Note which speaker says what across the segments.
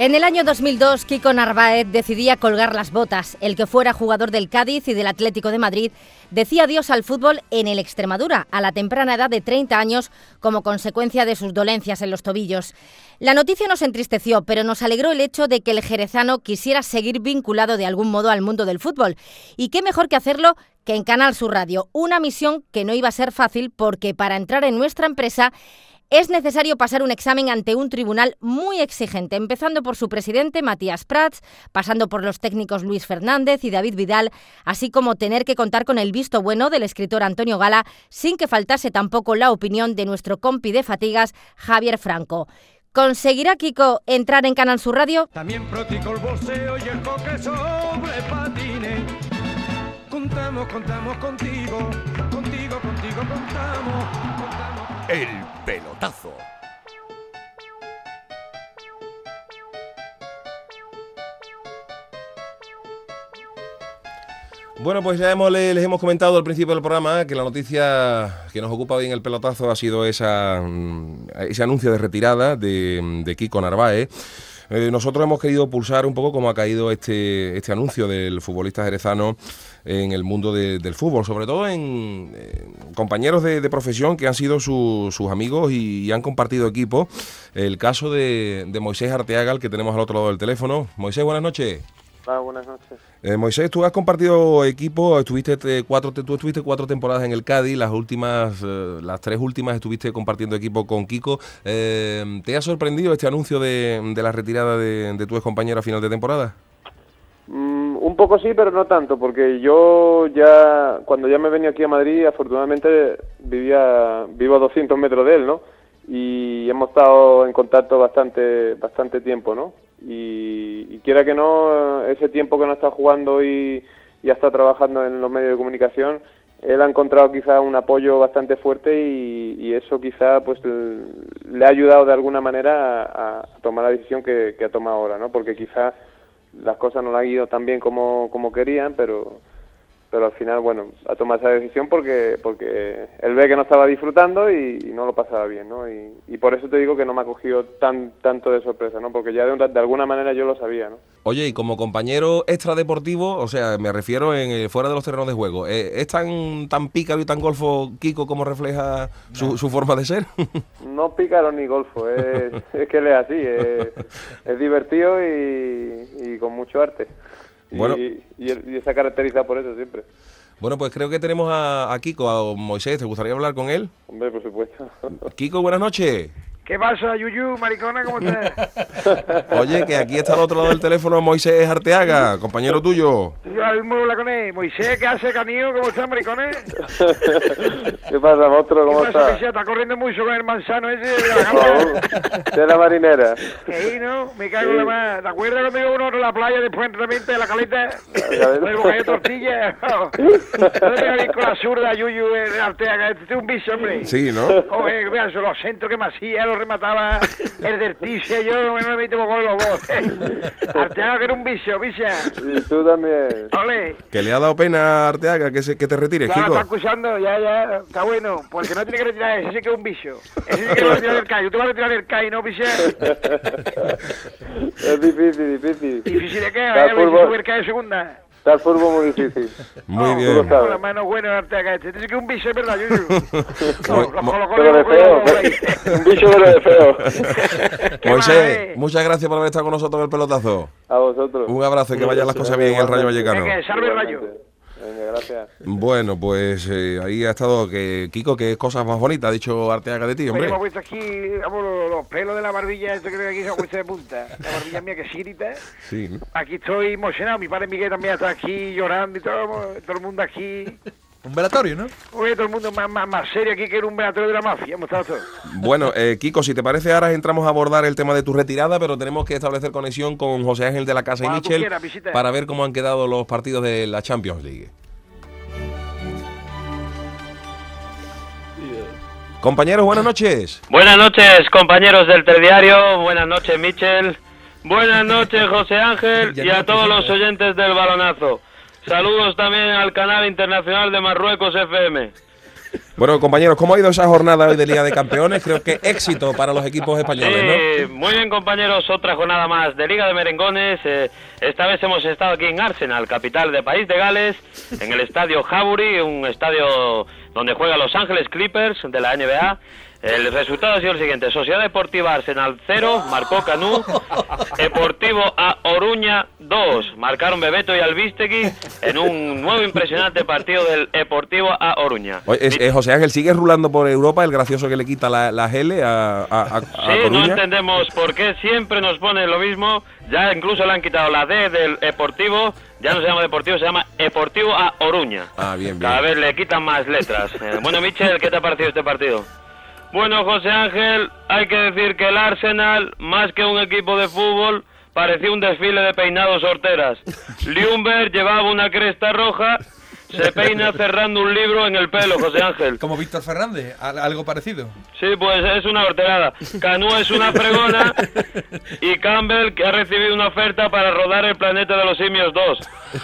Speaker 1: En el año 2002, Kiko Narváez decidía colgar las botas. El que fuera jugador del Cádiz y del Atlético de Madrid decía adiós al fútbol en el Extremadura, a la temprana edad de 30 años, como consecuencia de sus dolencias en los tobillos. La noticia nos entristeció, pero nos alegró el hecho de que el jerezano quisiera seguir vinculado de algún modo al mundo del fútbol. Y qué mejor que hacerlo que en Canal Sur Radio. Una misión que no iba a ser fácil porque para entrar en nuestra empresa es necesario pasar un examen ante un tribunal muy exigente, empezando por su presidente, Matías Prats, pasando por los técnicos Luis Fernández y David Vidal, así como tener que contar con el visto bueno del escritor Antonio Gala, sin que faltase tampoco la opinión de nuestro compi de fatigas, Javier Franco. ¿Conseguirá Kiko entrar en Canal Sur Radio?
Speaker 2: También practico el bolseo y el coque sobre patines. Contamos, contamos contigo, contigo, contigo contamos, contamos.
Speaker 3: El pelotazo.
Speaker 4: Bueno, pues ya hemos, les hemos comentado al principio del programa que la noticia que nos ocupa hoy en el pelotazo ha sido esa, mm, ese anuncio de retirada de, de Kiko Narváez. Eh, nosotros hemos querido pulsar un poco cómo ha caído este, este anuncio del futbolista jerezano en el mundo de- del fútbol, sobre todo en compañeros de, profesión que han sido su- sus amigos y, y han compartido equipo. El caso de, de Moisés Arteaga, el que tenemos al otro lado del teléfono. Moisés, buenas noches.
Speaker 5: Hola, buenas noches.
Speaker 4: Eh, Moisés, tú has compartido equipo, estuviste eh, cuatro, tú estuviste cuatro temporadas en el Cádiz, las últimas, eh, las tres últimas estuviste compartiendo equipo con Kiko. Eh, ¿Te ha sorprendido este anuncio de, de la retirada de, de tu ex a final de temporada?
Speaker 5: Mm, un poco sí, pero no tanto, porque yo ya, cuando ya me venía aquí a Madrid, afortunadamente vivía, vivo a 200 metros de él, ¿no? Y hemos estado en contacto bastante, bastante tiempo, ¿no? Y, y quiera que no, ese tiempo que no está jugando y, y ha estado trabajando en los medios de comunicación, él ha encontrado quizá un apoyo bastante fuerte y, eso quizá pues le ha ayudado de alguna manera a, a tomar la decisión que, que ha tomado ahora, ¿no? Porque quizá las cosas no le han ido tan bien como, como querían, pero pero al final, bueno, ha tomado esa decisión porque porque él ve que no estaba disfrutando y, y no lo pasaba bien, ¿no? Y, y por eso te digo que no me ha cogido tan tanto de sorpresa, ¿no? Porque ya de, un- de alguna manera yo lo sabía, ¿no?
Speaker 4: Oye, y como compañero extradeportivo, o sea, me refiero en eh, fuera de los terrenos de juego, eh, ¿es tan, tan pícaro y tan golfo Kiko como refleja su, su forma de ser?
Speaker 5: No pícaro ni golfo, es, es que él es así, es, es divertido y, y con mucho arte. Y,
Speaker 4: Bueno.
Speaker 5: y, él- y se ha caracterizado por eso siempre.
Speaker 4: bueno, pues creo que tenemos a, a Kiko, a Moisés, ¿te gustaría hablar con él?
Speaker 5: Hombre, por supuesto.
Speaker 4: Kiko, buenas noches.
Speaker 6: ¿Qué pasa, Yuyu, maricona? ¿Cómo estás?
Speaker 4: Oye, que aquí está al otro lado del teléfono Moisés Arteaga, compañero tuyo.
Speaker 6: Yo ahora mismo hablo con él. Moisés, ¿qué hace, canío? ¿Cómo estás, maricones?
Speaker 5: ¿Qué pasa, monstruo? ¿Cómo
Speaker 6: ¿Qué pasa,
Speaker 5: estás?
Speaker 6: Misha? Está corriendo mucho con el manzano ese de la gama.
Speaker 5: de la marinera.
Speaker 6: Ahí, ¿no? Me cago en la más. ¿Te acuerdas cuando iba uno a la playa después entrenamiento de la caleta?
Speaker 5: caleta.
Speaker 6: Con el bocadillo de tortilla. No te vengas con la zurda, Yuyu, en Arteaga. Este es un bicho, hombre.
Speaker 4: Sí, ¿no?
Speaker 6: Joder, vean, los centros que me hacía, los remataba el del Ticia, yo no me metí con los dos. Arteaga que era un bicho, bicha.
Speaker 5: Y tú también.
Speaker 6: Ole.
Speaker 4: Que le ha dado pena a Arteaga que, se, que te retires,
Speaker 6: lo
Speaker 4: Kiko.
Speaker 6: está acusando, ya, ya, está bueno. Porque no tiene que retirar ese, sí que es un bicho. Ese sí que va a retirar el CAI. Yo te voy a retirar el CAI, ¿no, bicho?
Speaker 5: Es difícil, difícil.
Speaker 6: Difícil de qué,
Speaker 5: Está el
Speaker 6: CAI de segunda.
Speaker 5: Está el fútbol muy difícil.
Speaker 4: Muy bien.
Speaker 5: lo sabes.
Speaker 6: Con las manos buenas, Arteaga este. Dice que un bicho, es verdad, yo,
Speaker 5: Pero de feo. Un bicho pero de feo.
Speaker 6: ¿Qué
Speaker 4: Moisés,
Speaker 6: eh?
Speaker 4: muchas gracias por haber estado con nosotros en el pelotazo.
Speaker 5: A vosotros.
Speaker 4: Un abrazo y que vayan las cosas bien en el Rayo Vallecano.
Speaker 6: Salve el rayo.
Speaker 5: Igualmente. Venga, gracias.
Speaker 4: Bueno, pues eh, ahí ha estado que Kiko, que cosas más bonitas ha dicho Arteaga de ti,
Speaker 6: Oye,
Speaker 4: hombre.
Speaker 6: me he puesto aquí, vamos, los, los pelos de la barbilla, esto creo que aquí se ha puesto de punta. La barbilla mía que sí grita.
Speaker 4: Sí, ¿no?
Speaker 6: Aquí estoy emocionado, mi padre Miguel también está aquí llorando y todo, todo el mundo aquí.
Speaker 7: Un velatorio, ¿no?
Speaker 6: Oye, todo el mundo más, más, más serio aquí que era un velatorio de la mafia, todos.
Speaker 4: Bueno, eh, Kiko, si te parece, ahora entramos a abordar el tema de tu retirada, pero tenemos que establecer conexión con José Ángel de la Casa y
Speaker 6: Cuando
Speaker 4: Michel
Speaker 6: quieras,
Speaker 4: para ver cómo han quedado los partidos de la Champions League. Compañeros, buenas noches.
Speaker 3: Buenas noches, compañeros del Telediario. Buenas noches, Michel. Buenas noches, José Ángel. Y a todos los oyentes del balonazo. Saludos también al canal internacional de Marruecos FM.
Speaker 4: Bueno, compañeros, ¿cómo ha ido esa jornada hoy de Liga de Campeones? Creo que éxito para los equipos españoles,
Speaker 3: Sí,
Speaker 4: ¿no?
Speaker 3: muy bien, compañeros. Otra jornada más de Liga de Merengones. Eh, esta vez hemos estado aquí en Arsenal, capital de País de Gales, en el estadio Highbury, un estadio donde juegan Los Ángeles Clippers de la NBA. El resultado ha sido el siguiente: Sociedad Deportiva Arsenal 0, marcó Canú. Deportivo A Oruña 2, marcaron Bebeto y Albistegui en un nuevo impresionante partido del Deportivo A Oruña.
Speaker 4: Oye, es- eh, José Ángel, ¿sigue rulando por Europa el gracioso que le quita la, la L a, a, a- a
Speaker 3: Sí, no entendemos por qué siempre nos pone lo mismo. Ya incluso le han quitado la D del Deportivo. Ya no se llama Deportivo, se llama Deportivo a Oruña.
Speaker 4: Ah, bien, bien.
Speaker 3: Cada vez le quitan más letras. Eh, bueno, Michel, ¿qué te ha parecido este partido? Bueno, José Ángel, hay que decir que el Arsenal, más que un equipo de fútbol, parecía un desfile de peinados horteras. Liumber llevaba una cresta roja, se peina cerrando un libro en el pelo, José Ángel.
Speaker 7: Como Víctor Fernández, al- algo parecido.
Speaker 3: Sí, pues es una horterada. Canú es una fregona y Campbell que ha recibido una oferta para rodar el planeta de los simios 2.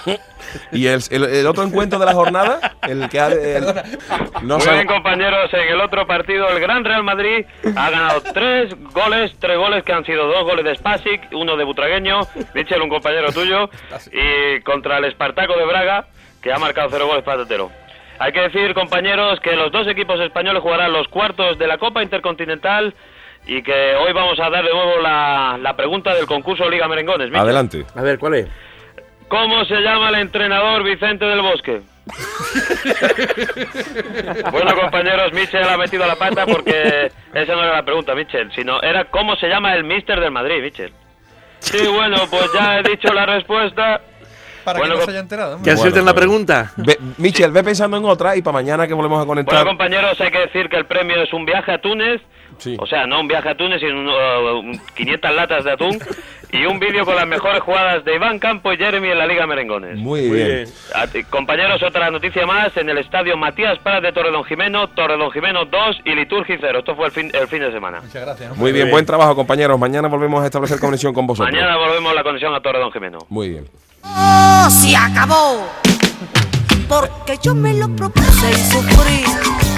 Speaker 4: ¿Y el, el- el otro encuentro de la jornada? El que ha... el- no
Speaker 3: Muy
Speaker 4: sabe-
Speaker 3: bien, compañeros. En el otro partido, el Gran Real Madrid ha ganado tres goles, tres goles que han sido dos goles de Spasic, uno de Butragueño, Michel, un compañero tuyo, y contra el Espartaco de Braga, que ha marcado cero goles para Tetero. Hay que decir, compañeros, que los dos equipos españoles jugarán los cuartos de la Copa Intercontinental y que hoy vamos a dar de nuevo la, la pregunta del concurso Liga Merengones.
Speaker 4: Adelante.
Speaker 8: A ver, ¿cuál es?
Speaker 3: ¿Cómo se llama el entrenador Vicente del Bosque? bueno, compañeros, Michel ha metido la pata porque esa no era la pregunta, Michel, sino era cómo se llama el mister del Madrid, Michel. Sí, bueno, pues ya he dicho la respuesta.
Speaker 7: Para
Speaker 3: Bueno,
Speaker 7: que no se haya enterado.
Speaker 8: ¿Qué
Speaker 7: hombre.
Speaker 8: acierten
Speaker 4: pues.
Speaker 8: la pregunta?
Speaker 4: Ve- Michel, ve pensando en otra y para mañana que volvemos a
Speaker 3: Bueno,
Speaker 4: conectar...
Speaker 3: compañeros, hay que decir que el premio es un viaje a Túnez.
Speaker 4: Sí.
Speaker 3: O sea, no un viaje a Túnez, sino uh, un 500 latas de atún. Y un vídeo con las mejores jugadas de Iván Campo y Jeremy en la Liga Merengones.
Speaker 4: Muy, bien.
Speaker 3: Compañeros, otra noticia más en el estadio Matías Paz de Torredón Jimeno, Torredón Jimeno 2 y Liturgi 0. Esto fue el fin, el fin de semana.
Speaker 7: Muchas gracias. hombre.
Speaker 4: Muy bien, buen trabajo, compañeros. Mañana volvemos a establecer conexión con vosotros.
Speaker 3: Mañana volvemos la conexión a Torredón Jimeno.
Speaker 4: Muy bien.
Speaker 9: Oh, se acabó. Porque yo me lo propuse y sufrí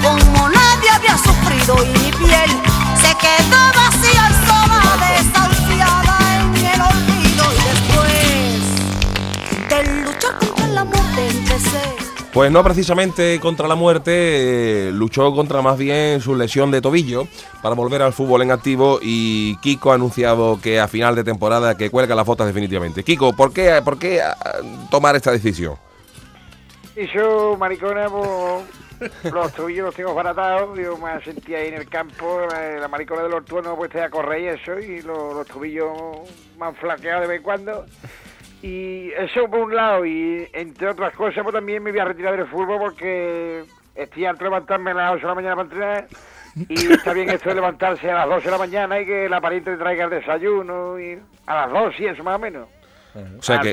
Speaker 9: como nadie había sufrido y mi piel se quedó vacía y sola, desahuciada
Speaker 4: Pues no precisamente contra la muerte, eh, luchó contra más bien su lesión de tobillo para volver al fútbol en activo y Kiko ha anunciado que a final de temporada que cuelga las botas definitivamente. Kiko, ¿por qué, por qué ah, tomar esta decisión?
Speaker 6: Y yo, maricona, pues, los tobillos los tengo baratados. Yo me sentí ahí en el campo, la, la maricona del ortuono puesta a correr y eso, y los, los tobillos me han flaqueado de vez en cuando. Y eso por un lado, y entre otras cosas, pues también me voy a retirar del fútbol porque estoy harto de levantarme a las 8 de la mañana para entrenar. Y está bien esto de levantarse a las 12 de la mañana y que la pariente te traiga el desayuno y a las 2 y eso más o menos.
Speaker 4: O sea que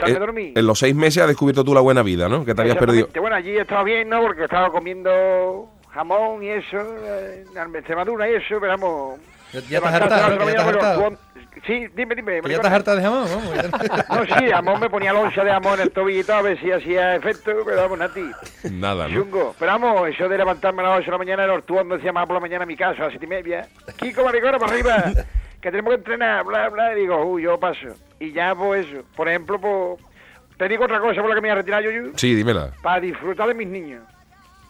Speaker 4: en los seis meses has descubierto tú la buena vida, ¿no? Que te habías perdido.
Speaker 6: Bueno, allí estaba bien, ¿no? Porque estaba comiendo jamón y eso, eh, en Extremadura y eso, pero vamos...
Speaker 7: Ya- ya
Speaker 6: las
Speaker 7: hartado, ya te has
Speaker 6: mañana,
Speaker 7: hartado.
Speaker 6: Sí, dime, dime.
Speaker 7: Que ya
Speaker 6: maricona.
Speaker 7: estás harta de jamón, vamos. ya-
Speaker 6: No, sí, jamón me ponía loncha de jamón en el tobillo y todo, a ver si hacía efecto, pero vamos, Nati.
Speaker 4: Nada, ¿no?
Speaker 6: Chungo. Pero vamos, eso de levantarme a las 8 de la mañana, el ortuondo decía más por la mañana a mi casa, a las 7 y media. Kiko, maricona, para arriba, que tenemos que entrenar, bla, bla. Y digo, uy, yo paso. Y ya, pues eso. Por ejemplo, pues... Te digo otra cosa por la que me voy a retirar yo, yo
Speaker 4: Sí, dímela.
Speaker 6: para disfrutar de mis niños.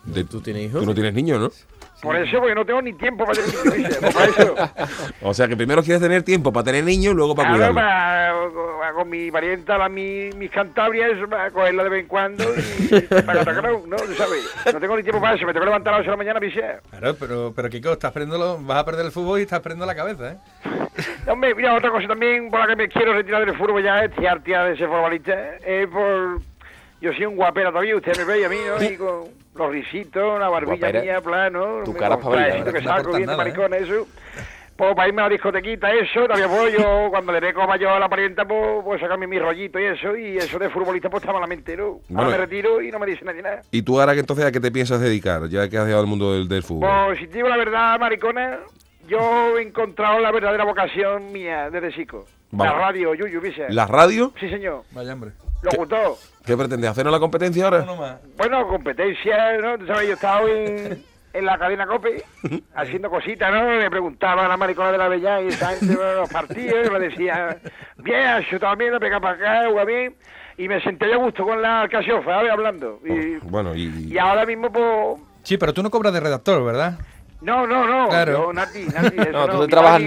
Speaker 4: De-
Speaker 8: ¿Tú tienes hijos?
Speaker 4: Tú no tienes niños, ¿no?
Speaker 6: Por eso, porque no tengo ni tiempo para tener niños, eso.
Speaker 4: O sea que primero quieres tener tiempo para tener niños y luego para
Speaker 6: Claro,
Speaker 4: cuidarlos.
Speaker 6: para, con mi parienta, la, mi, mis cantabrias, para cogerla de vez en cuando y para atacar, ¿no? ¿Tú ¿Sabes? No tengo ni tiempo para eso, me tengo que levantar a las 8 de la mañana, piché.
Speaker 7: Claro, pero, pero Kiko, estás perdiendo vas a perder el fútbol y estás perdiendo la cabeza, ¿eh?
Speaker 6: Hombre, mira, otra cosa también por la que me quiero retirar del fútbol ya, estoy harta de ser futbolista, es por... Yo soy un guapera todavía, usted me ve y a mí, ¿no? Y con los risitos, la barbilla
Speaker 8: Guapera.
Speaker 6: mía, plano,
Speaker 8: Tu
Speaker 6: me-
Speaker 8: cara favorita,
Speaker 7: no
Speaker 6: que saco, de
Speaker 7: nada, ¿eh?
Speaker 6: maricón, eso. Pues para irme a la discotequita, eso, también puedo yo, cuando le dé coma yo a la parienta, pues, pues sacarme mi rollito y eso, y eso de futbolista pues está malamente, ¿no?
Speaker 4: Bueno.
Speaker 6: Ahora me retiro y no me dice nadie nada.
Speaker 4: ¿Y tú ahora que entonces a qué te piensas dedicar, ya que has dejado el mundo del, del fútbol?
Speaker 6: Pues si te digo la verdad, maricona, yo he encontrado la verdadera vocación mía desde chico.
Speaker 4: Vamos.
Speaker 6: La radio, Yuyu, ¿viste?
Speaker 4: ¿La radio?
Speaker 6: Sí, señor.
Speaker 7: Vaya hombre.
Speaker 6: Gustó.
Speaker 4: ¿Qué pretendes? ¿Hacernos la competencia ahora?
Speaker 6: Bueno, competencia, ¿no? Tú sabes, yo estaba en, en la cadena COPE haciendo cositas, ¿no? Le preguntaba a la maricona de la Bella y esa gente de los partidos, y me decía, bien, yo también, lo pega para acá, juega bien. Y me senté yo a gusto con la ¿sabes? Hablando. Y,
Speaker 4: Bueno, y...
Speaker 6: y ahora mismo, pues...
Speaker 7: Sí, pero tú no cobras de redactor, ¿verdad?
Speaker 6: No, no, no.
Speaker 7: Claro.
Speaker 6: Yo, Nati, Nati, eso
Speaker 8: No, tú te trabajas
Speaker 6: ahí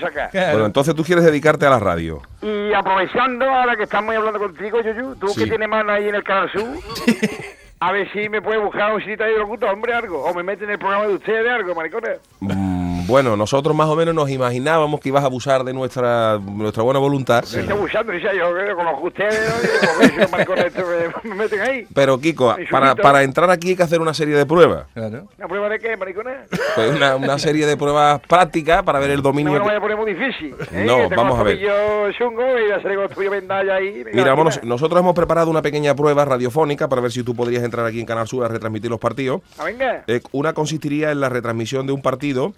Speaker 6: sacar.
Speaker 4: Bueno, entonces tú quieres dedicarte a la radio.
Speaker 6: Y aprovechando ahora que estamos hablando contigo, Yuyu, tú
Speaker 4: Sí.
Speaker 6: que tienes mano ahí en el Canal Sur, a ver si me puedes buscar un sitio de locutor, hombre, algo. O me meten en el programa de ustedes, algo, maricones.
Speaker 4: Mm, bueno, nosotros más o menos nos imaginábamos que ibas a abusar de nuestra, nuestra buena voluntad.
Speaker 6: Me estoy abusando, dice yo, conozco ustedes, ¿no? Y digo, "Pues, si los maricones estos me, me meten ahí.
Speaker 4: Pero Kiko, para, para entrar aquí hay que hacer una serie de pruebas.
Speaker 7: Claro.
Speaker 6: ¿Una prueba de qué, maricones?
Speaker 4: Pues una, una serie de pruebas prácticas para ver el
Speaker 6: No
Speaker 4: dominio.
Speaker 6: me lo
Speaker 4: que-
Speaker 6: vaya a poner muy difícil. ¿eh?
Speaker 4: No,
Speaker 6: tengo
Speaker 4: vamos a ver.
Speaker 6: Yo chungo y voy a hacer con el tuyo vendalla ahí.
Speaker 4: Mira, vámonos, nosotros hemos preparado una pequeña prueba radiofónica para ver si tú podrías entrar aquí en Canal Sur a retransmitir los partidos.
Speaker 6: Ah, venga.
Speaker 4: Eh, una consistiría en la retransmisión de un partido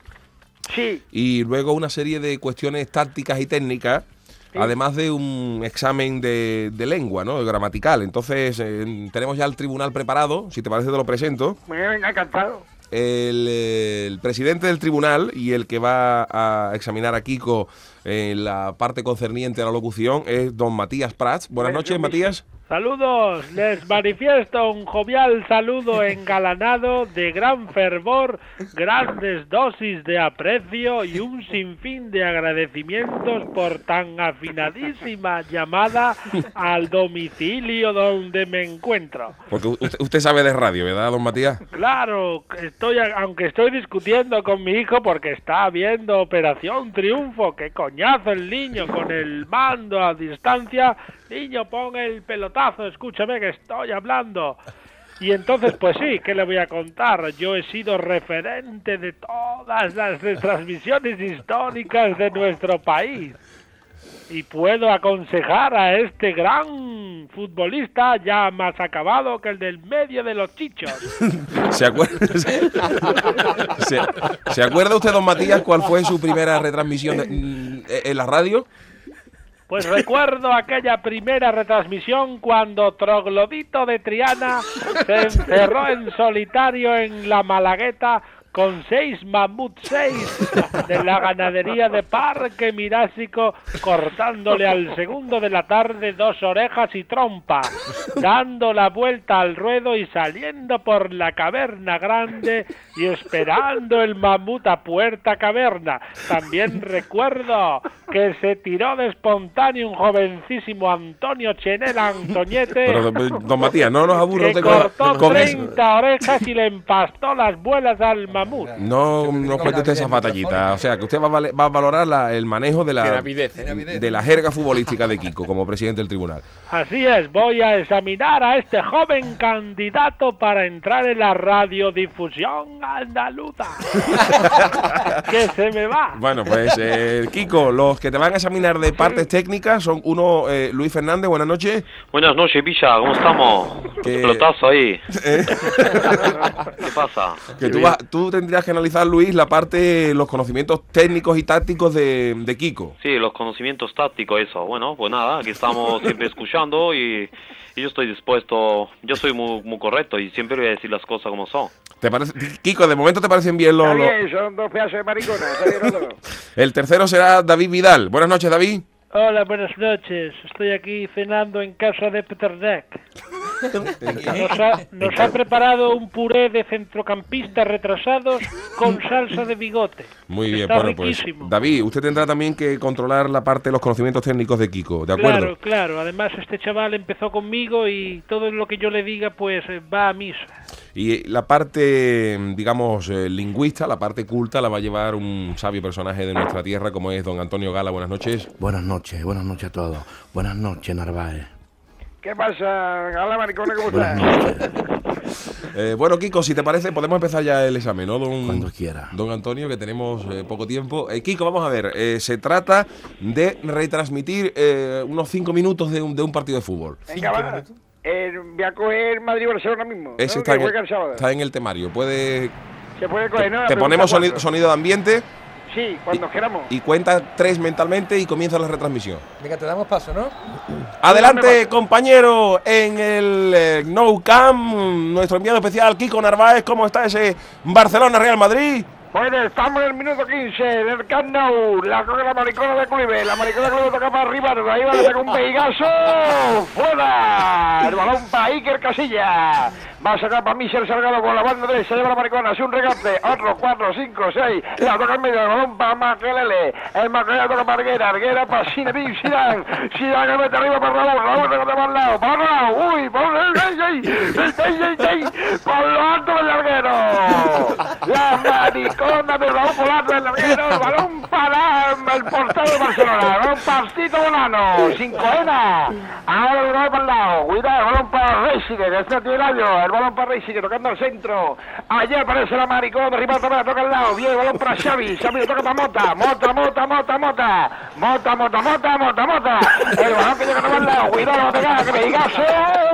Speaker 6: Sí.
Speaker 4: y luego una serie de cuestiones tácticas y técnicas, además de un examen de, de lengua, ¿no? Gramatical. Entonces, eh, tenemos ya el tribunal preparado, si te parece te lo presento.
Speaker 6: Venga, encantado.
Speaker 4: El, eh, el presidente del tribunal y el que va a examinar a Kiko en la parte concerniente a la locución es don Matías Prats. Buenas noches, Matías.
Speaker 10: Saludos, les manifiesto un jovial saludo engalanado de gran fervor, grandes dosis de aprecio y un sinfín de agradecimientos por tan afinadísima llamada al domicilio donde me encuentro.
Speaker 4: Porque usted, sabe de radio, ¿verdad, don Matías?
Speaker 10: Claro, estoy, aunque estoy discutiendo con mi hijo porque está viendo Operación Triunfo, que el niño con el mando a distancia. Niño, pon el pelotazo, escúchame que estoy hablando. Y entonces, pues sí, ¿qué le voy a contar? Yo he sido referente de todas las transmisiones históricas de nuestro país. Y puedo aconsejar a este gran futbolista ya más acabado que el del medio de los chichos.
Speaker 4: ¿Se acuerda, se, se acuerda usted, don Matías, cuál fue su primera retransmisión de- mm, en la radio?
Speaker 10: Pues recuerdo aquella primera retransmisión cuando Troglodito de Triana se encerró en solitario en la Malagueta con seis mamut seis de la ganadería de Parque Mirásico cortándole al segundo de la tarde dos orejas y trompa, dando la vuelta al ruedo y saliendo por la caverna grande y esperando el mamut a puerta caverna. También recuerdo que se tiró de espontáneo un jovencísimo Antonio Chenel Antoñete
Speaker 4: Pero, don, don Matías, no nos aburra
Speaker 10: que cortó
Speaker 4: con eso.
Speaker 10: 30 orejas y le empastó las muelas al mamut.
Speaker 4: No nos cuente usted esas batallitas. O sea, que usted va a, vale- va a valorar la- el manejo de la,
Speaker 8: De Navidez, de
Speaker 7: Navidez.
Speaker 4: de la jerga futbolística de Kiko como presidente del tribunal.
Speaker 10: Así es, voy a examinar a este joven candidato para entrar en la radiodifusión andaluza. que se me va.
Speaker 4: Bueno, pues eh, Kiko, los que te van a examinar de partes técnicas son uno, eh, Luis Fernández, buenas noches.
Speaker 3: Buenas noches, Villa, ¿cómo estamos?
Speaker 4: Que-
Speaker 3: Pelotazo ahí.
Speaker 4: Eh,
Speaker 3: ¿Qué pasa?
Speaker 4: que tú, vas- tú tendrías que analizar, Luis, la parte, los conocimientos técnicos y tácticos de, de Kiko.
Speaker 3: Sí, los conocimientos tácticos, eso. Bueno, pues nada, aquí estamos siempre escuchando y, y yo estoy dispuesto, yo soy muy, muy correcto y siempre voy a decir las cosas como son.
Speaker 4: ¿Te parece, Kiko, de momento te parecen bien los... Los-
Speaker 6: bien, son dos pedazos de dos.
Speaker 4: El tercero será David Vidal. Buenas noches, David.
Speaker 10: Hola, buenas noches. Estoy aquí cenando en casa de Peternek. Nos ha, nos ha preparado un puré de centrocampistas retrasados con salsa de bigote.
Speaker 4: Muy bien,
Speaker 10: Está
Speaker 4: bueno, pues
Speaker 10: riquísimo.
Speaker 4: David, usted tendrá también que controlar la parte de los conocimientos técnicos de Kiko, ¿de acuerdo?
Speaker 10: Claro, claro. Además, este chaval empezó conmigo y todo lo que yo le diga, pues eh, va a misa.
Speaker 4: Y la parte, digamos, eh, lingüista, la parte culta, la va a llevar un sabio personaje de nuestra tierra como es don Antonio Gala. Buenas noches.
Speaker 8: Buenas noches, buenas noches a todos. Buenas noches, Narváez.
Speaker 6: ¿Qué pasa? Hola, maricona, ¿cómo estás?
Speaker 4: Eh, bueno, Kiko, si te parece, podemos empezar ya el examen, ¿no? Don,
Speaker 8: Cuando quiera.
Speaker 4: Don Antonio, que tenemos eh, poco tiempo. Eh, Kiko, vamos a ver. eh, se trata de retransmitir eh, unos cinco minutos de un, de un partido de fútbol.
Speaker 6: Venga, va. Eh, voy a coger Madrid-Barcelona mismo.
Speaker 4: Ese
Speaker 6: ¿no?
Speaker 4: está en, el, está en el temario. Puede,
Speaker 6: Se puede coger, ¿no? La
Speaker 4: te ponemos sonido de ambiente
Speaker 6: Sí, cuando queramos.
Speaker 4: y cuenta tres mentalmente y comienza la retransmisión.
Speaker 7: Venga, te damos paso, ¿no?
Speaker 4: Adelante, compañero, en el eh, No Camp, nuestro enviado especial Kiko Narváez. ¿Cómo está ese Barcelona-Real Madrid?
Speaker 6: Bueno, estamos en el minuto 15 del Camp. La coge la maricona de Cluibe. La maricona de Cluibe toca para arriba. Ahí va a hacer un peigazo. ¡Fuera! El balón para Iker Casilla. Va a sacar para Michel Salgado con la banda derecha. Lleva la maricona. Hace un regate. Otro, cuatro, cinco, seis. La toca en medio. El balón para Makelele. El Makelele toca para Arguera. Arguera para Zinedine Zidane. Zidane que mete arriba para Raúl. Raúl que para el lado. Para Raúl. Uy, el ey, ey, ey, ey, ey, ey. Por lo alto del larguero. La maricona de Raúl. El balón el portero de Barcelona. El balón para Tito Bonano. Sin coena. Ahora el balón para el lado. Cuidado, el balón para Reisigue, que este tiene el. El balón para Reisigue, tocando al centro. Allá aparece la maricona de Rival toca al lado. Bien, el balón para Xavi. Xavi lo toca para Mota. Mota, Mota, Mota, Mota. Mota, Mota, Mota, Mota, Mota. El balón que llega a al lado. Cuidado, la pegada, que me digazo.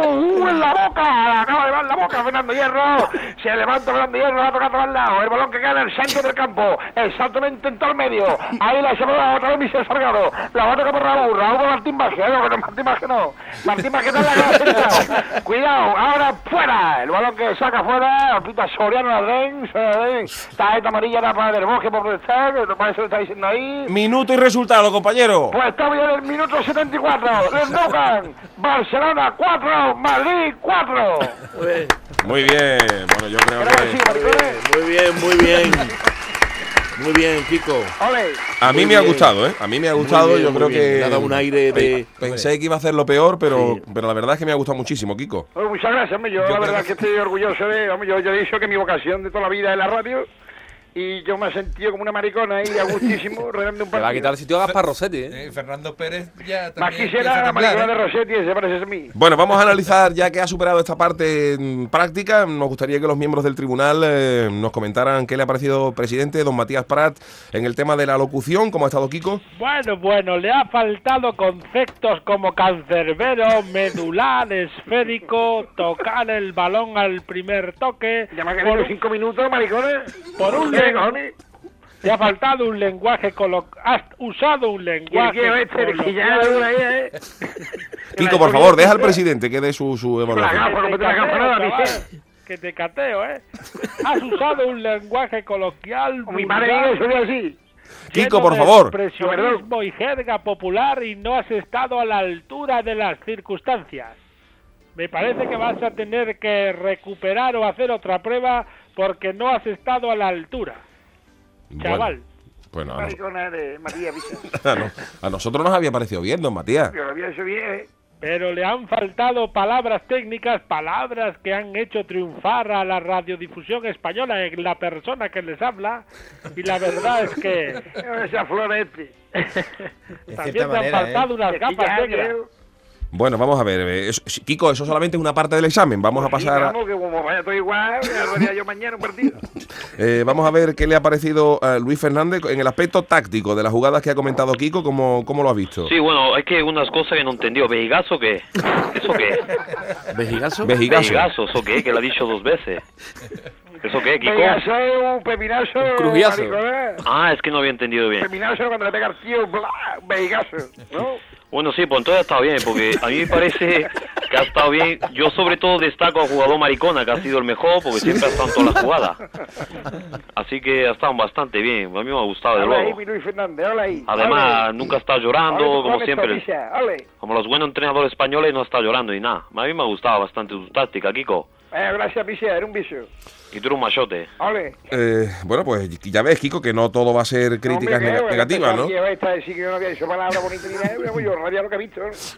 Speaker 6: Uh, en la boca. Acaba de dar la boca Fernando Hierro. Se levanta Fernando Hierro, la toca al lado. El balón que queda en el centro del campo. Exactamente en todo el medio. Ahí la lleva otra vez Michel Salgado. La va a tocar por Raúl. Raúl Martín. No, Martín Vázquez no. Martín Vázquez está en la cara. Cuidado, ahora fuera. El balón que saca fuera. Pita Soriano Adren. Tarjeta amarilla la para del bosque por protestar. Que parece que está diciendo ahí.
Speaker 4: Minuto y resultado, compañero.
Speaker 6: Pues estamos ya en el minuto 74. Les tocan Barcelona 4, Madrid 4.
Speaker 4: Muy bien. Bueno, yo creo
Speaker 6: Creo que sí,
Speaker 4: que
Speaker 6: maricones.
Speaker 8: Muy bien, muy bien. Muy bien, Kiko.
Speaker 6: Ole.
Speaker 4: a mí
Speaker 8: Muy
Speaker 4: me ha gustado, ¿eh? A mí me ha gustado.
Speaker 8: bien,
Speaker 4: yo creo
Speaker 8: bien.
Speaker 4: que
Speaker 8: Le ha dado un aire de-
Speaker 4: Pensé que iba a hacer lo peor, pero,
Speaker 8: Sí.
Speaker 4: pero la verdad es que me ha gustado muchísimo, Kiko.
Speaker 6: Pues muchas gracias, hombre. Yo, la verdad que estoy orgulloso de. Hombre, yo, yo he dicho que mi vocación de toda la vida es la radio. Y yo me he sentido como una maricona ahí, a gustísimo, regando un
Speaker 11: Te va a
Speaker 6: partido.
Speaker 11: quitar el sitio a Gaspar Rossetti, ¿eh?
Speaker 7: Eh, Fernando Pérez ya
Speaker 6: Más
Speaker 7: también
Speaker 6: quisiera
Speaker 7: empieza a
Speaker 6: la maricona
Speaker 7: ¿eh?
Speaker 6: de Rossetti, ese parece a mí.
Speaker 4: Bueno, vamos a analizar, ya que ha superado esta parte práctica, nos gustaría que los miembros del tribunal eh, nos comentaran qué le ha parecido, presidente, don Matías Prat, en el tema de la locución, cómo ha estado Kiko.
Speaker 10: Bueno, bueno, le ha faltado conceptos como cancerbero, medular, esférico, tocar el balón al primer toque.
Speaker 6: Ya me ha
Speaker 10: por
Speaker 6: cinco minutos, maricones.
Speaker 10: por un
Speaker 6: ¿Qué
Speaker 10: len-
Speaker 6: cojones?
Speaker 10: Le ha faltado un lenguaje colo... Has usado un
Speaker 6: ¿Quién
Speaker 10: lenguaje
Speaker 6: este?
Speaker 10: Coloquial.
Speaker 6: eh.
Speaker 4: Kiko, por favor, deja al presidente que dé su, su evaluación.
Speaker 6: Te.
Speaker 10: Que te cateo, ¿eh? Has usado un lenguaje coloquial.
Speaker 6: Mi madre eso así.
Speaker 4: Kiko, por favor.
Speaker 10: Expresionismo y jerga popular y no has estado a la altura de las circunstancias. Me parece que vas a tener que recuperar o hacer otra prueba porque no has estado a la altura. Chaval.
Speaker 4: Bueno, bueno, a, nos- no- nosotros nos había parecido bien, don Matías.
Speaker 6: Había bien, eh.
Speaker 10: Pero le han faltado palabras técnicas, palabras que han hecho triunfar a la radiodifusión española en la persona que les habla. Y la verdad es que
Speaker 6: Esa flor este.
Speaker 10: también te han
Speaker 11: manera,
Speaker 10: faltado unas
Speaker 6: Que
Speaker 10: gapas
Speaker 6: ya,
Speaker 10: negras.
Speaker 6: creo.
Speaker 4: Bueno, vamos a ver. eh, eso- Kiko, eso solamente es una parte del examen. Vamos a
Speaker 6: Sí,
Speaker 4: pasar a,
Speaker 6: vamos, que como vaya todo igual, voy a rodear yo mañana un partido.
Speaker 4: eh, vamos a ver qué le ha parecido a Luis Fernández en el aspecto táctico de las jugadas que ha comentado Kiko. ¿Cómo, cómo lo ha visto?
Speaker 3: Sí, bueno, hay que unas cosas que no entendió. ¿Vejigazo qué? ¿Eso qué?
Speaker 8: ¿Vejigazo?
Speaker 4: Vejigazo.
Speaker 3: ¿Vejigazo? ¿Eso qué? Que lo ha dicho dos veces. ¿Eso qué, Kiko?
Speaker 6: Pegaso, un pepinazo.
Speaker 11: Un
Speaker 6: maricona.
Speaker 3: Ah, es que no había entendido bien.
Speaker 6: Pepinazo cuando le pega al tío, bla, Veigazo, ¿no?
Speaker 3: Bueno, sí, pues entonces ha estado bien, porque a mí me parece que ha estado bien. Yo sobre todo destaco al jugador Maricona, que ha sido el mejor, porque siempre ha estado en todas las jugadas. Así que ha estado bastante bien, a mí me ha gustado, de luego. Además, nunca ha estado llorando, como siempre. Como los buenos entrenadores españoles, no está llorando ni nada. A mí me ha gustado bastante tu táctica, Kiko.
Speaker 6: Eh, gracias, Picia, era un bicho.
Speaker 3: Y tú eres un machote.
Speaker 6: Ole.
Speaker 4: Eh, bueno, pues ya ves, Kiko, que no todo va a ser críticas negativas, ¿no?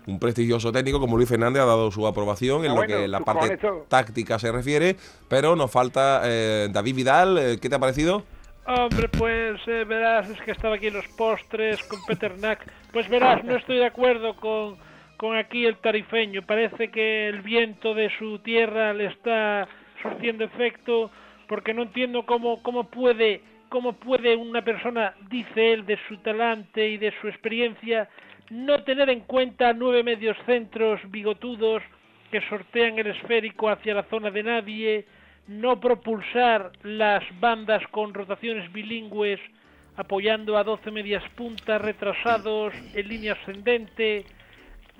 Speaker 4: Un prestigioso técnico como Luis Fernández ha dado su aprobación en
Speaker 6: Ah,
Speaker 4: lo
Speaker 6: bueno,
Speaker 4: que la parte táctica se refiere, pero nos falta eh, David Vidal. eh, ¿Qué te ha parecido?
Speaker 10: Hombre, pues eh, verás, es que estaba aquí en los postres con Peter Knack. Pues verás, no estoy de acuerdo con, con aquí el tarifeño. Parece que el viento de su tierra le está surtiendo efecto, porque no entiendo cómo, cómo puede cómo puede una persona, dice él, de su talante y de su experiencia, no tener en cuenta nueve medios centros bigotudos que sortean el esférico hacia la zona de nadie, no propulsar las bandas con rotaciones bilingües apoyando a 12 medias puntas retrasados en línea ascendente,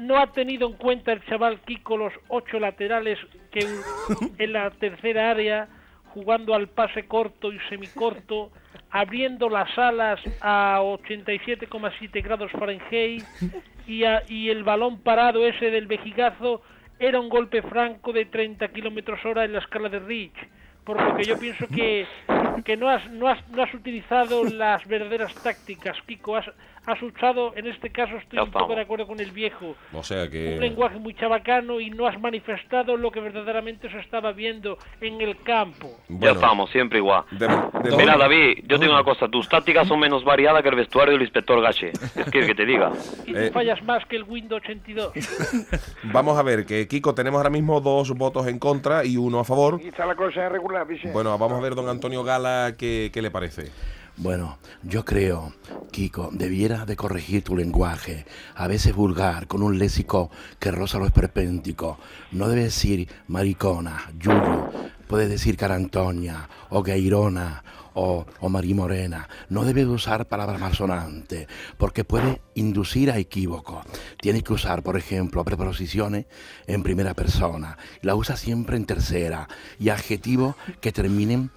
Speaker 10: no ha tenido en cuenta el chaval Kiko los ocho laterales que en la tercera área jugando al pase corto y semicorto, abriendo las alas a 87,7 grados Fahrenheit y, a- y el balón parado ese del vejigazo era un golpe franco de 30 kilómetros hora en la escala de Rich. Por lo que yo pienso que, que no, has, no, has, no has utilizado las verdaderas tácticas, Kiko. Has, has usado, en este caso estoy
Speaker 3: Ya
Speaker 10: un poco de acuerdo con el viejo,
Speaker 4: O sea
Speaker 10: un
Speaker 4: que...
Speaker 10: lenguaje muy chabacano y no has manifestado lo que verdaderamente se estaba viendo en el campo.
Speaker 3: Ya
Speaker 4: Bueno,
Speaker 3: estamos, siempre igual.
Speaker 4: de- de-
Speaker 3: Mira, David, yo tengo una cosa. Tus tácticas son menos variadas que el vestuario del inspector Gache. Es que, que te diga.
Speaker 10: Y tú
Speaker 4: Eh.
Speaker 10: fallas más que el Windows 82.
Speaker 4: Vamos a ver, que Kiko, tenemos ahora mismo dos votos en contra y uno a favor.
Speaker 6: Y está la cosa regular, dice.
Speaker 4: Bueno, vamos a ver, don Antonio Gala, qué, qué le parece.
Speaker 8: Bueno, yo creo, Kiko, debieras de corregir tu lenguaje, a veces vulgar, con un léxico que roza lo esperpéntico. No debes decir maricona, yuyu, puedes decir cara Antonia, o gairona, o, o marimorena. No debes usar palabras malsonantes, porque puede inducir a equívoco. Tienes que usar, por ejemplo, preposiciones en primera persona. La usa siempre en tercera. Y adjetivos que terminen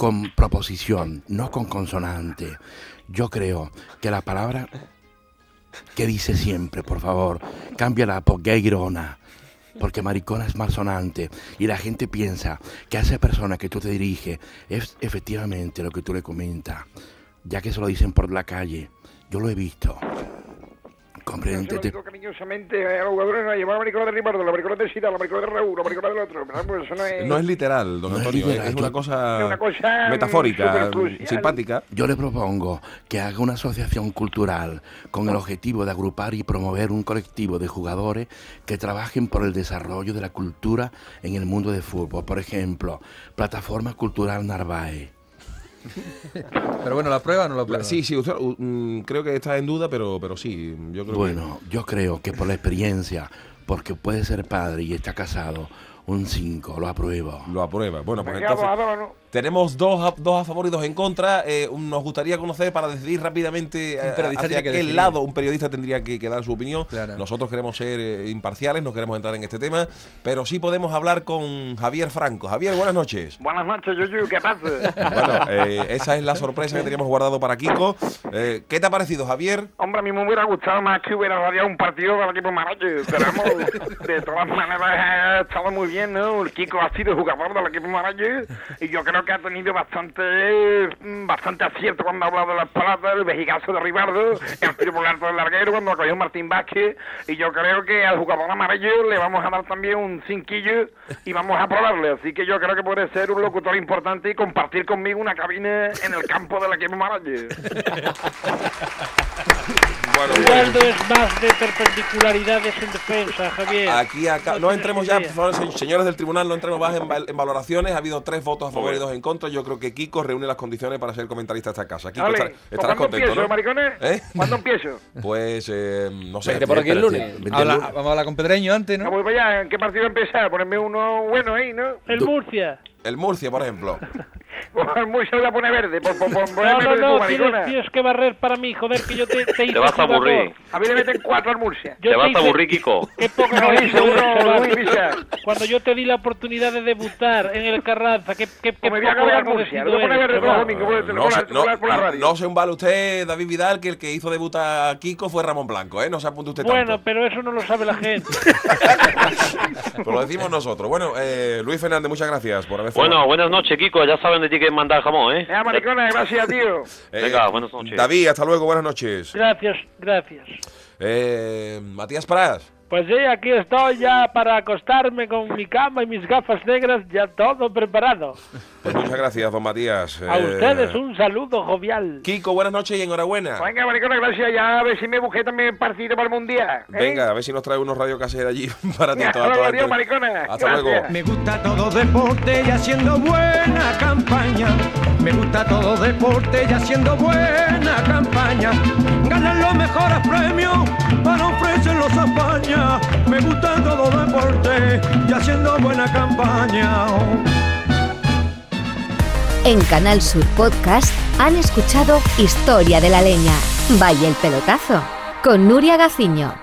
Speaker 8: con proposición, no con consonante. Yo creo que la palabra que dice siempre, por favor, cámbiala por gayrona, porque maricona es malsonante y la gente piensa que a esa persona que tú te diriges es efectivamente lo que tú le comentas, ya que se lo dicen por la calle. Yo lo he visto. Comprende,
Speaker 6: lo
Speaker 8: te-
Speaker 6: digo cariñosamente a los jugadores, no, llevar la maricona de Ricardo, la maricona de Sida, la maricona de Raúl, la maricona del otro. ¿verdad? Pues eso no es...
Speaker 4: No es literal, don
Speaker 8: No es
Speaker 4: Antonio,
Speaker 8: literal,
Speaker 4: es una
Speaker 8: yo-
Speaker 4: cosa,
Speaker 6: Es una cosa,
Speaker 4: metafórica, simpática.
Speaker 8: Yo le propongo que haga una asociación cultural con el objetivo de agrupar y promover un colectivo de jugadores que trabajen por el desarrollo de la cultura en el mundo del fútbol. Por ejemplo, Plataforma Cultural Narváez.
Speaker 7: Pero bueno, ¿la prueba o no la prueba?
Speaker 4: Sí, sí, usted, uh, mm, creo que está en duda, pero, pero sí, yo creo
Speaker 8: Bueno, yo creo que por la experiencia, porque puede ser padre y está casado, un 5, lo apruebo.
Speaker 4: lo aprueba. Bueno, pues entonces... Tenemos dos a, dos a favor y dos en contra. Eh, nos gustaría conocer para decidir rápidamente eh, hacia qué
Speaker 7: decidir.
Speaker 4: lado un periodista tendría que, que dar su opinión.
Speaker 7: Claro.
Speaker 4: Nosotros queremos ser eh, imparciales, no queremos entrar en este tema, pero sí podemos hablar con Javier Franco. Javier, buenas noches.
Speaker 6: Buenas noches, Yuyu, ¿qué pasa?
Speaker 4: Bueno, eh, esa es la sorpresa que teníamos guardado para Kiko. Eh, ¿Qué te ha parecido, Javier?
Speaker 6: Hombre, a mí me hubiera gustado más que hubiera radiado un partido del equipo Marache. Pero vamos, de todas maneras ha estado muy bien, ¿no? El Kiko ha sido jugador del equipo Marache y yo creo que ha tenido bastante mm, bastante acierto cuando ha hablado de las palabras, el vejigazo de Ribardo, el tiro por el alto del larguero cuando lo cogió Martín Vázquez y yo creo que al jugador amarillo le vamos a dar también un cinquillo y vamos a probarle. Así que yo creo que puede ser un locutor importante y compartir conmigo una cabina en el campo del equipo Marache.
Speaker 4: Bueno,
Speaker 10: Ronaldo es más de perpendicularidades en defensa, Javier.
Speaker 4: Aquí acá, no entremos ya, por favor, se- señores del tribunal, no entremos más en, val- en valoraciones. Ha habido tres votos a favor y dos en contra. Yo creo que Kiko reúne las condiciones para ser comentarista de esta casa. Kiko, estar-
Speaker 6: pues
Speaker 4: estarás
Speaker 6: ¿cuándo
Speaker 4: contento,
Speaker 6: empiezo,
Speaker 4: ¿no?
Speaker 6: maricones?
Speaker 4: ¿Eh?
Speaker 6: ¿Cuándo empiezo?
Speaker 4: Pues, eh, no sé.
Speaker 11: Vente por aquí el lunes.
Speaker 7: Habla- vamos a hablar con Pedreño antes,
Speaker 6: No voy para allá. ¿En qué partido empezar? Ponerme uno bueno ahí, ¿no?
Speaker 10: El Murcia.
Speaker 4: El Murcia, por ejemplo.
Speaker 6: El Murcia voy a poner verde. Por, por, por
Speaker 10: No, no, no, tienes, tienes que barrer para mí, joder, que yo te, te hice
Speaker 3: Te vas a aburrir.
Speaker 6: A mí le meten cuatro al Murcia.
Speaker 10: Yo
Speaker 3: Te vas a aburrir, Kiko.
Speaker 10: Qué poco
Speaker 6: No, uno.
Speaker 10: Cuando yo te di la oportunidad de debutar en el Carranza, qué, qué, qué
Speaker 6: Pues me voy a
Speaker 10: poco
Speaker 6: Murcia. Lo voy a poner verde los domingos. Por,
Speaker 4: No, se,
Speaker 6: la-
Speaker 4: no,
Speaker 6: por, la- por la
Speaker 4: no-
Speaker 6: radio.
Speaker 4: no se embale usted, David Vidal, que el que hizo debutar a Kiko fue Ramón Blanco, ¿eh? No se apunte usted
Speaker 10: Bueno,
Speaker 4: tanto.
Speaker 10: pero eso no lo sabe la gente.
Speaker 4: Pues lo decimos nosotros. Bueno, eh, Luis Fernández, muchas gracias por haber
Speaker 3: Bueno, buenas noches, Kiko. Ya saben de ti que mandar jamón, ¿eh?
Speaker 6: Ya, maricona, gracias, tío.
Speaker 4: Eh,
Speaker 3: Venga, buenas noches.
Speaker 4: David, hasta luego, buenas noches.
Speaker 10: Gracias, gracias.
Speaker 4: Eh, Matías Prats.
Speaker 10: Pues sí, aquí estoy ya para acostarme con mi cama y mis gafas negras, ya todo preparado.
Speaker 4: Pues muchas gracias, don Matías.
Speaker 10: A
Speaker 4: Eh,
Speaker 10: ustedes un saludo jovial.
Speaker 4: Kiko, buenas noches y enhorabuena.
Speaker 6: Venga, maricona, gracias. Ya a ver si me busqué también partido para el mundial. ¿eh?
Speaker 4: Venga, a ver si nos trae unos radiocassettes allí para ti.
Speaker 6: Hasta
Speaker 4: toda-
Speaker 6: luego,
Speaker 4: toda
Speaker 6: adiós, maricona.
Speaker 4: Hasta
Speaker 6: Gracias.
Speaker 4: luego.
Speaker 2: Me gusta todo deporte y haciendo buena campaña. Me gusta todo deporte y haciendo buena campaña. Ganan los mejores premios para ofrecerlos a España. Me gusta todo deporte y haciendo buena campaña.
Speaker 11: En Canal Sur Podcast han escuchado Historia de la Leña, Vaya el Pelotazo, con Nuria Gaciño.